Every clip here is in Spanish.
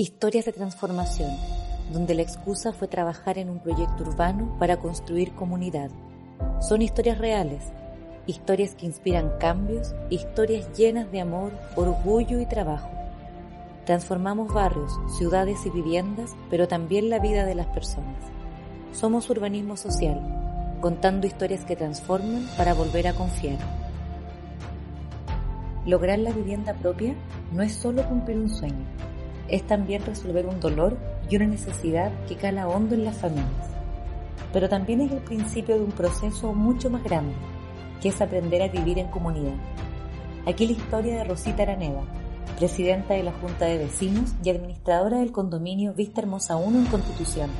Historias de transformación, donde la excusa fue trabajar en un proyecto urbano para construir comunidad. Son historias reales, historias que inspiran cambios, historias llenas de amor, orgullo y trabajo. Transformamos barrios, ciudades y viviendas, pero también la vida de las personas. Somos urbanismo social, contando historias que transforman para volver a confiar. Lograr la vivienda propia no es solo cumplir un sueño es también resolver un dolor y una necesidad que cala hondo en las familias. Pero también es el principio de un proceso mucho más grande, que es aprender a vivir en comunidad. Aquí la historia de Rosita Araneda, presidenta de la Junta de Vecinos y administradora del condominio Vista Hermosa 1 en Constitución.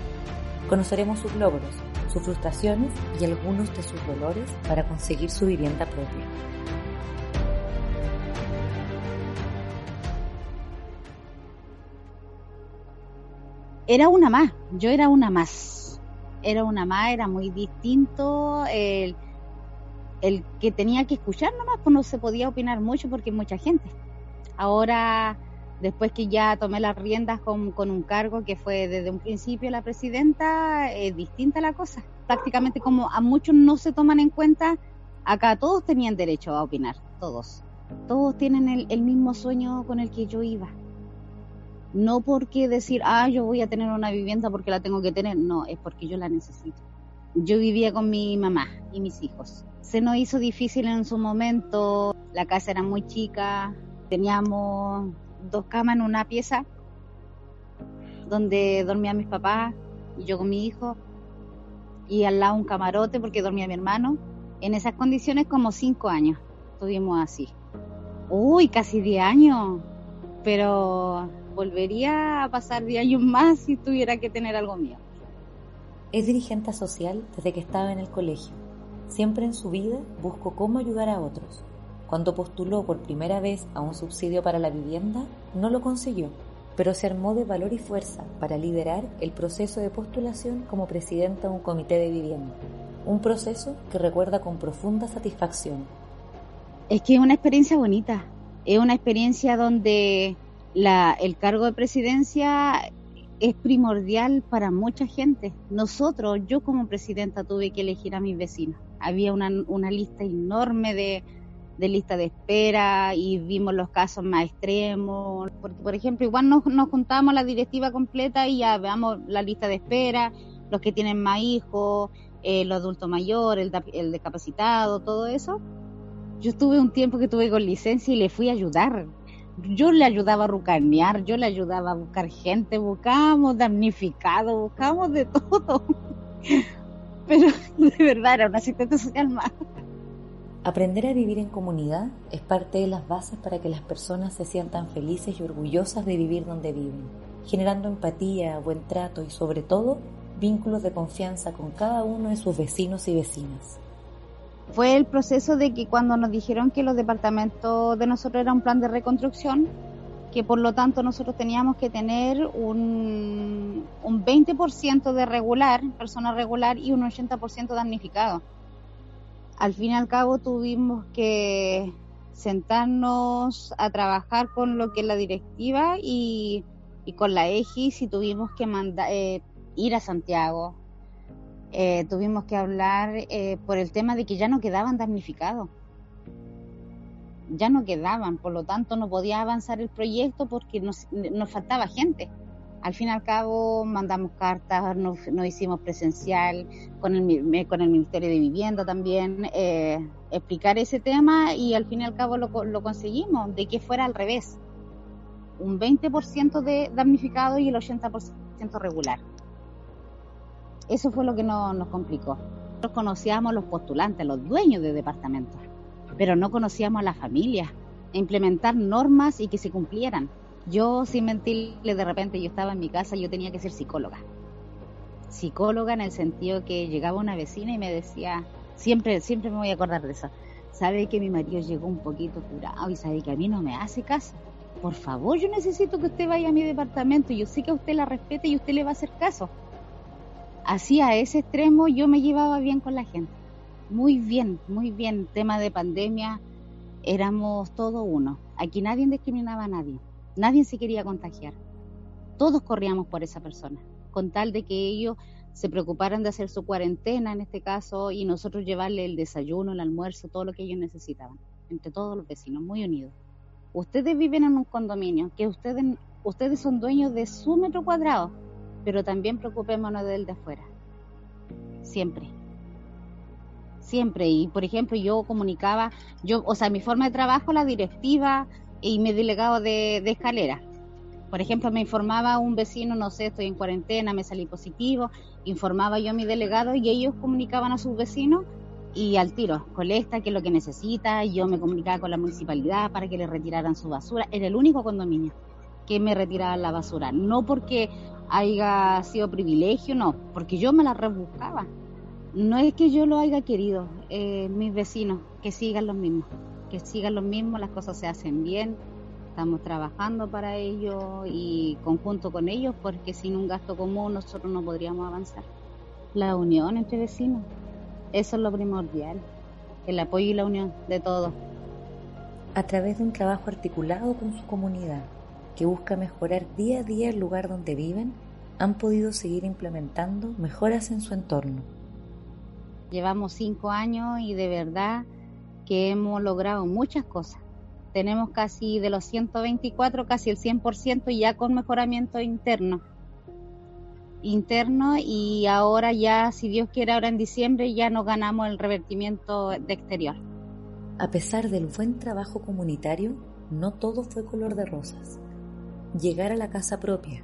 Conoceremos sus logros, sus frustraciones y algunos de sus dolores para conseguir su vivienda propia. Era una más, yo era una más, era una más, era muy distinto el, el que tenía que escuchar nomás, pues no se podía opinar mucho porque mucha gente. Ahora, después que ya tomé las riendas con, con un cargo que fue desde un principio la presidenta, es distinta la cosa. Prácticamente como a muchos no se toman en cuenta, acá todos tenían derecho a opinar, todos. Todos tienen el, el mismo sueño con el que yo iba no porque decir, ah, yo voy a tener una vivienda porque la tengo que tener, no, es porque yo la necesito. Yo vivía con mi mamá y mis hijos. Se nos hizo difícil en su momento, la casa era muy chica, teníamos dos camas en una pieza donde dormía mis papás y yo con mi hijo y al lado un camarote porque dormía mi hermano. En esas condiciones como cinco años estuvimos así. Uy, casi diez años, pero volvería a pasar 10 años más si tuviera que tener algo mío. Es dirigente social desde que estaba en el colegio. Siempre en su vida buscó cómo ayudar a otros. Cuando postuló por primera vez a un subsidio para la vivienda, no lo consiguió, pero se armó de valor y fuerza para liderar el proceso de postulación como presidenta de un comité de vivienda. Un proceso que recuerda con profunda satisfacción. Es que es una experiencia bonita. Es una experiencia donde la, el cargo de presidencia es primordial para mucha gente. Nosotros, yo como presidenta tuve que elegir a mis vecinos. Había una, una lista enorme de, de lista de espera y vimos los casos más extremos. Porque, por ejemplo, igual nos, nos juntamos la directiva completa y ya veamos la lista de espera, los que tienen más hijos, eh, los adultos mayores, el, el discapacitado, todo eso. Yo estuve un tiempo que tuve con licencia y le fui a ayudar yo le ayudaba a rucanear, yo le ayudaba a buscar gente, buscábamos damnificados, buscábamos de todo. Pero de verdad era una asistente social más. Aprender a vivir en comunidad es parte de las bases para que las personas se sientan felices y orgullosas de vivir donde viven, generando empatía, buen trato y sobre todo vínculos de confianza con cada uno de sus vecinos y vecinas fue el proceso de que cuando nos dijeron que los departamentos de nosotros era un plan de reconstrucción, que por lo tanto nosotros teníamos que tener un, un 20% de regular, persona regular, y un 80% damnificado. Al fin y al cabo tuvimos que sentarnos a trabajar con lo que es la directiva y, y con la EGIS y tuvimos que mandar, eh, ir a Santiago, eh, tuvimos que hablar eh, por el tema de que ya no quedaban damnificados. Ya no quedaban, por lo tanto no podía avanzar el proyecto porque nos, faltaba gente. Al fin y al cabo mandamos cartas, nos, hicimos presencial con el, con el Ministerio de Vivienda también, eh, explicar ese tema y al fin y al cabo lo, lo conseguimos, de que fuera al revés. Un 20% de damnificado y el 80% regular. Eso fue lo que nos complicó. Nosotros conocíamos a los postulantes, los dueños de departamentos, pero no conocíamos a la familia. Implementar normas y que se cumplieran. Yo, sin mentirle, de repente yo estaba en mi casa yo tenía que ser psicóloga. Psicóloga en el sentido que llegaba una vecina y me decía, siempre, siempre me voy a acordar de eso, sabe que mi marido llegó un poquito curado y sabe que a mí no me hace caso. Por favor, yo necesito que usted vaya a mi departamento. Yo sé que a usted la respete y usted le va a hacer caso así a ese extremo yo me llevaba bien con la gente. Muy bien, muy bien. Tema de pandemia, éramos todo uno. Aquí nadie discriminaba a nadie. Nadie se quería contagiar. Todos corríamos por esa persona, con tal de que ellos se preocuparan de hacer su cuarentena en este caso y nosotros llevarle el desayuno, el almuerzo, todo lo que ellos necesitaban, entre todos los vecinos, muy unidos. Ustedes viven en un condominio, que ustedes, ustedes son dueños de su metro cuadrado, pero también preocupémonos del de afuera. Siempre. Siempre. Y por ejemplo, yo comunicaba, yo, o sea, mi forma de trabajo, la directiva y mi delegado de, escalera. Por ejemplo, me informaba un vecino, no sé, estoy en cuarentena, me salí positivo, informaba yo a mi delegado y ellos comunicaban a sus vecinos y al tiro, colecta, qué es lo que necesita, yo me comunicaba con la municipalidad para que le retiraran su basura, era el único condominio que me retiraba la basura, no porque haya sido privilegio, no, porque yo me la rebuscaba. No es que yo lo haya querido, eh, mis vecinos, que sigan los mismos, que sigan los mismos, las cosas se hacen bien, estamos trabajando para ello y conjunto con ellos, porque sin un gasto común nosotros no podríamos avanzar. La unión entre vecinos, eso es lo primordial, el apoyo y la unión de todos. A través de un trabajo articulado con su comunidad, que busca mejorar día a día el lugar donde viven, han podido seguir implementando mejoras en su entorno. Llevamos cinco años y de verdad que hemos logrado muchas cosas. Tenemos casi de los 124, casi el 100% ya con mejoramiento interno. Interno y ahora ya, si Dios quiere, ahora en diciembre ya nos ganamos el revertimiento de exterior. A pesar del buen trabajo comunitario, no todo fue color de rosas llegar a la casa propia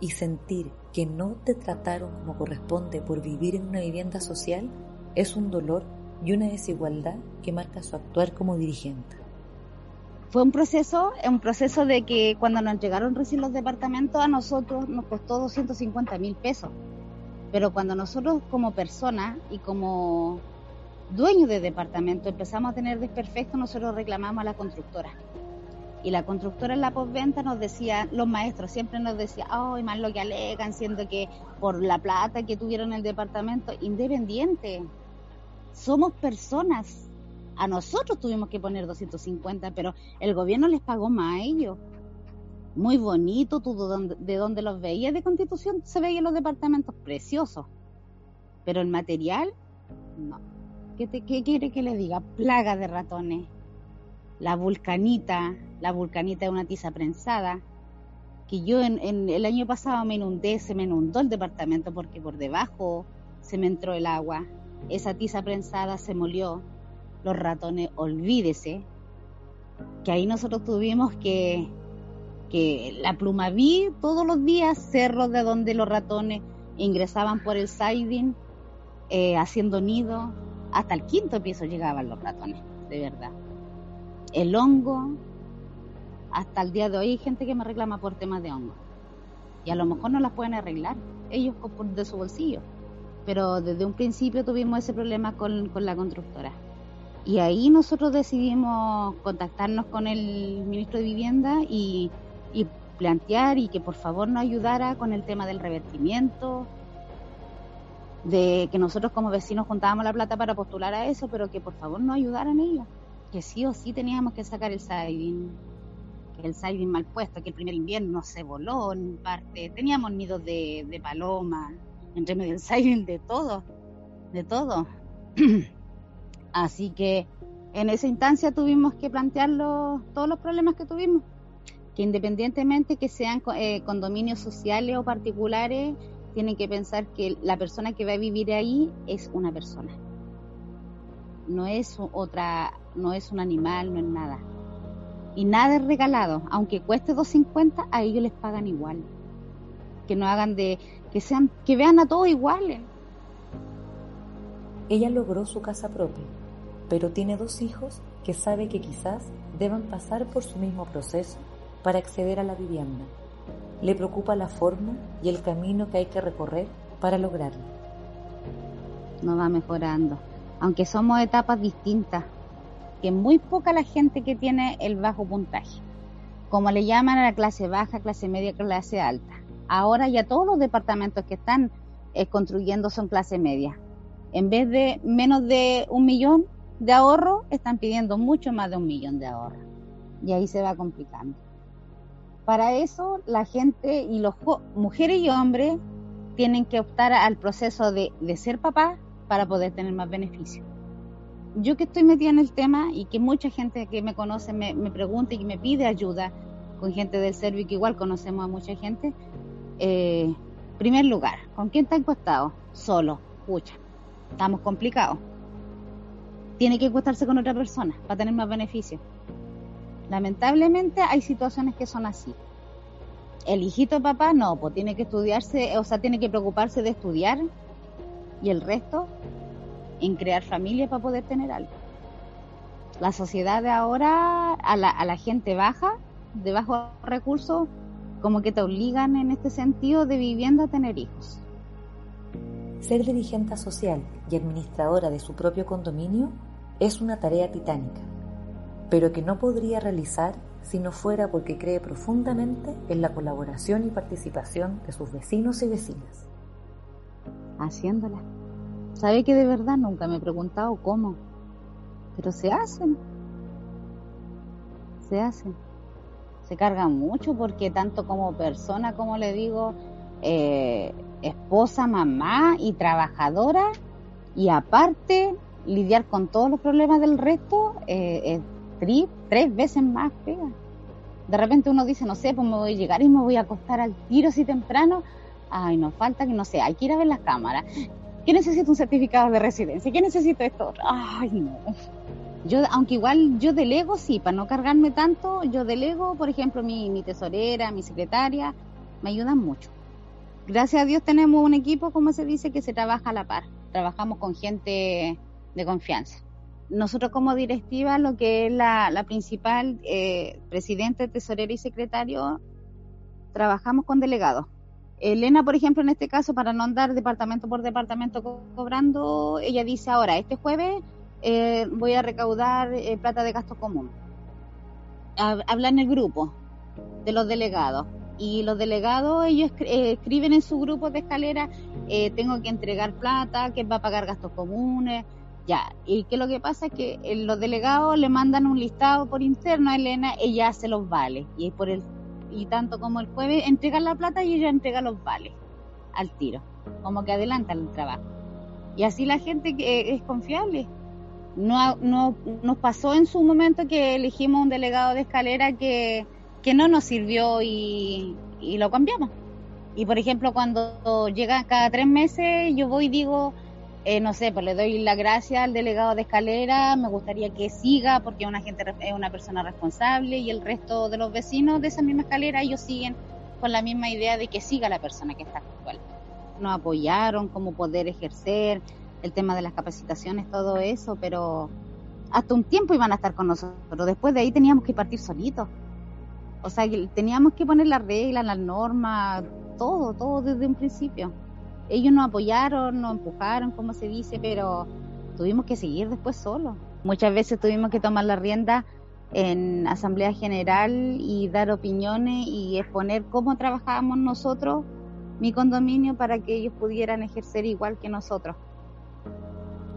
y sentir que no te trataron como corresponde por vivir en una vivienda social es un dolor y una desigualdad que marca su actuar como dirigente. Fue un proceso, un proceso de que cuando nos llegaron recién los departamentos a nosotros nos costó 250 mil pesos. Pero cuando nosotros como personas y como dueños de departamento empezamos a tener desperfectos, nosotros reclamamos a la constructora. Y la constructora en la postventa nos decía, los maestros siempre nos decían, ay, más lo que alegan, siendo que por la plata que tuvieron el departamento, independiente. Somos personas. A nosotros tuvimos que poner 250, pero el gobierno les pagó más a ellos. Muy bonito, tú de donde los veías de constitución se veían los departamentos preciosos. Pero el material, no. ¿Qué, ¿Qué quiere que le diga? Plaga de ratones la vulcanita, la vulcanita es una tiza prensada, que yo en, el año pasado me inundé, se me inundó el departamento porque por debajo se me entró el agua, esa tiza prensada se molió, los ratones, olvídese, que ahí nosotros tuvimos que, que la pluma vi todos los días, cerros de donde los ratones ingresaban por el siding, eh, haciendo nido, hasta el quinto piso llegaban los ratones, de verdad. El hongo, hasta el día de hoy hay gente que me reclama por temas de hongo. Y a lo mejor no las pueden arreglar ellos de su bolsillo. Pero desde un principio tuvimos ese problema con, la constructora. Y ahí nosotros decidimos contactarnos con el ministro de Vivienda y, plantear y que por favor nos ayudara con el tema del revertimiento, de que nosotros como vecinos juntábamos la plata para postular a eso, pero que por favor nos ayudaran ellos que sí o sí teníamos que sacar el siding, que el siding mal puesto, que el primer invierno se voló en parte, teníamos nidos de, de paloma, entre medio del de todo, de todo. Así que en esa instancia tuvimos que plantear todos los problemas que tuvimos, que independientemente que sean eh, condominios sociales o particulares, tienen que pensar que la persona que va a vivir ahí es una persona no es otra, no es un animal, no es nada. Y nada es regalado, aunque cueste 2.50, a ellos les pagan igual. Que no hagan de, que sean, que vean a todos iguales. Ella logró su casa propia, pero tiene dos hijos que sabe que quizás deban pasar por su mismo proceso para acceder a la vivienda. Le preocupa la forma y el camino que hay que recorrer para lograrlo. No va mejorando aunque somos etapas distintas, que muy poca la gente que tiene el bajo puntaje, como le llaman a la clase baja, clase media, clase alta. Ahora ya todos los departamentos que están eh, construyendo son clase media. En vez de menos de un millón de ahorro, están pidiendo mucho más de un millón de ahorro. Y ahí se va complicando. Para eso la gente y los mujeres y hombres tienen que optar al proceso de, ser papá para poder tener más beneficios. Yo que estoy metida en el tema y que mucha gente que me conoce me, pregunta y me pide ayuda con gente del servicio que igual conocemos a mucha gente, eh, primer lugar, ¿con quién está encostado? Solo, pucha, estamos complicados. Tiene que acostarse con otra persona para tener más beneficios. Lamentablemente hay situaciones que son así. El hijito papá no, pues tiene que estudiarse, o sea, tiene que preocuparse de estudiar y el resto en crear familia para poder tener algo. La sociedad de ahora, a la, a la gente baja, de bajos recursos, como que te obligan en este sentido de vivienda a tener hijos. Ser dirigente social y administradora de su propio condominio es una tarea titánica pero que no podría realizar si no fuera porque cree profundamente en la colaboración y participación de sus vecinos y vecinas. Haciéndola. Sabe que de verdad nunca me he preguntado cómo, pero se hacen. Se hacen. Se cargan mucho porque tanto como persona, como le digo, eh, esposa, mamá y trabajadora, y aparte lidiar con todos los problemas del resto, eh, tres, veces más pega. De repente uno dice, no sé, pues me voy a llegar y me voy a acostar al tiro así temprano. Ay, nos falta que no sé, hay que ir a ver las cámaras. ¿Qué necesito un certificado de residencia? ¿Qué necesito esto? Ay, no. Yo, aunque igual yo delego, sí, para no cargarme tanto, yo delego, por ejemplo, mi, mi tesorera, mi secretaria, me ayudan mucho. Gracias a Dios tenemos un equipo, como se dice, que se trabaja a la par. Trabajamos con gente de confianza nosotros como directiva, lo que es la, principal, eh, presidente, tesorero y secretario, trabajamos con delegados. Elena, por ejemplo, en este caso, para no andar departamento por departamento cobrando, ella dice ahora, este jueves eh, voy a recaudar eh, plata de gasto común. Habla en el grupo de los delegados. Y los delegados, ellos escriben en su grupo de escalera, tengo que entregar plata, que va a pagar gastos comunes, ya, y que lo que pasa es que los delegados le mandan un listado por interno a Elena, ella hace los vales, y por el y tanto como el jueves entrega la plata y ella entrega los vales al tiro, como que adelantan el trabajo. Y así la gente que es confiable. No, no nos pasó en su momento que elegimos un delegado de escalera que, que no nos sirvió y, y lo cambiamos. Y por ejemplo, cuando llega cada tres meses, yo voy y digo, eh, no sé, pues le doy la gracia al delegado de escalera, me gustaría que siga porque es una, gente, es una persona responsable y el resto de los vecinos de esa misma escalera, ellos siguen con la misma idea de que siga la persona que está actual. Nos apoyaron, cómo poder ejercer, el tema de las capacitaciones, todo eso, pero hasta un tiempo iban a estar con nosotros. Después de ahí teníamos que partir solitos. O sea, teníamos que poner las reglas, las normas, todo, todo desde un principio ellos nos apoyaron, nos empujaron, como se dice, pero tuvimos que seguir después solos. Muchas veces tuvimos que tomar la rienda en asamblea general y dar opiniones y exponer cómo trabajábamos nosotros, mi condominio, para que ellos pudieran ejercer igual que nosotros.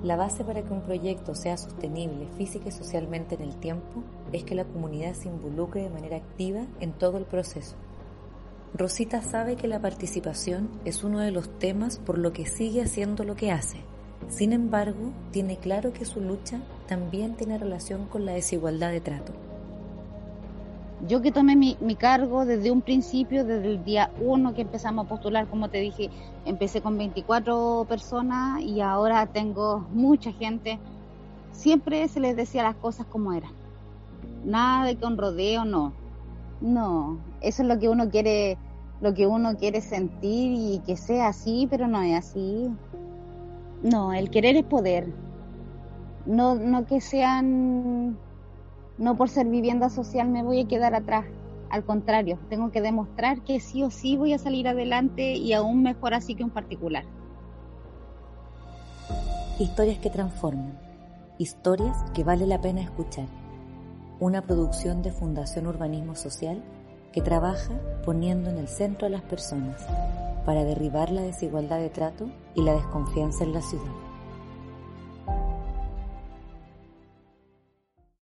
La base para que un proyecto sea sostenible física y socialmente en el tiempo es que la comunidad se involucre de manera activa en todo el proceso Rosita sabe que la participación es uno de los temas por lo que sigue haciendo lo que hace. Sin embargo, tiene claro que su lucha también tiene relación con la desigualdad de trato. Yo que tomé mi, cargo desde un principio, desde el día uno que empezamos a postular, como te dije, empecé con 24 personas y ahora tengo mucha gente. Siempre se les decía las cosas como eran. Nada de con rodeo, no no, eso es lo que uno quiere, lo que uno quiere sentir y que sea así, pero no es así. No, el querer es poder. No, no que sean, no por ser vivienda social me voy a quedar atrás. Al contrario, tengo que demostrar que sí o sí voy a salir adelante y aún mejor así que un particular. Historias que transforman, historias que vale la pena escuchar una producción de Fundación Urbanismo Social que trabaja poniendo en el centro a las personas para derribar la desigualdad de trato y la desconfianza en la ciudad.